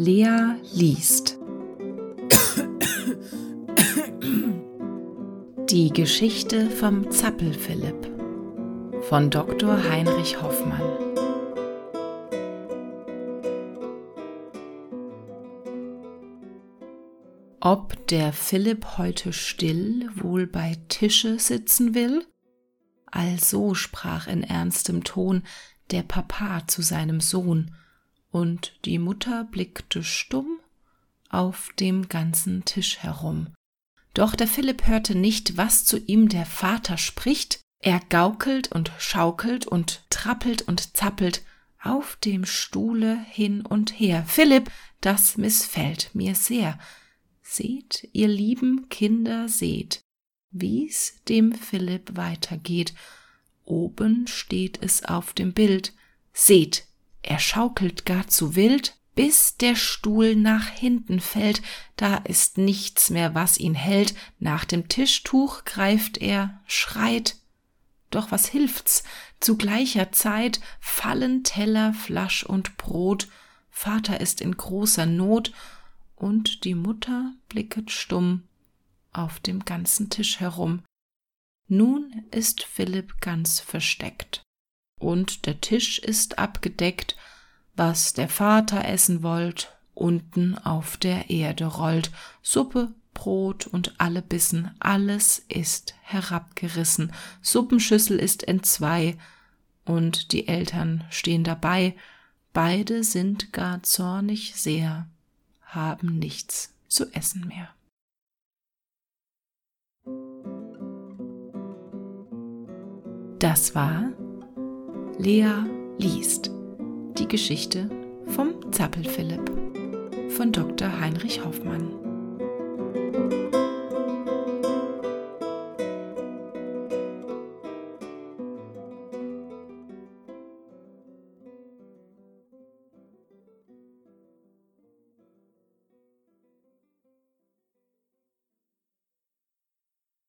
Lea liest. Die Geschichte vom Zappelphilipp von Dr. Heinrich Hoffmann. Ob der Philipp heute still wohl bei Tische sitzen will? Also sprach in ernstem Ton der Papa zu seinem Sohn, und die Mutter blickte stumm auf dem ganzen Tisch herum. Doch der Philipp hörte nicht, was zu ihm der Vater spricht, er gaukelt und schaukelt und trappelt und zappelt auf dem Stuhle hin und her. Philipp, das missfällt mir sehr. Seht, ihr lieben Kinder, seht, wie's dem Philipp weitergeht. Oben steht es auf dem Bild. Seht, er schaukelt gar zu wild, bis der Stuhl nach hinten fällt, da ist nichts mehr, was ihn hält, nach dem Tischtuch greift er, schreit. Doch was hilft's? Zu gleicher Zeit fallen Teller, Flasch und Brot, Vater ist in großer Not, und die Mutter blicket stumm auf dem ganzen Tisch herum. Nun ist Philipp ganz versteckt und der Tisch ist abgedeckt, was der Vater essen wollt, unten auf der Erde rollt, Suppe, Brot und alle Bissen, alles ist herabgerissen, Suppenschüssel ist entzwei, und die Eltern stehen dabei, beide sind gar zornig sehr, haben nichts zu essen mehr. Das war Lea liest. Die Geschichte vom Zappelphilipp von Dr. Heinrich Hoffmann.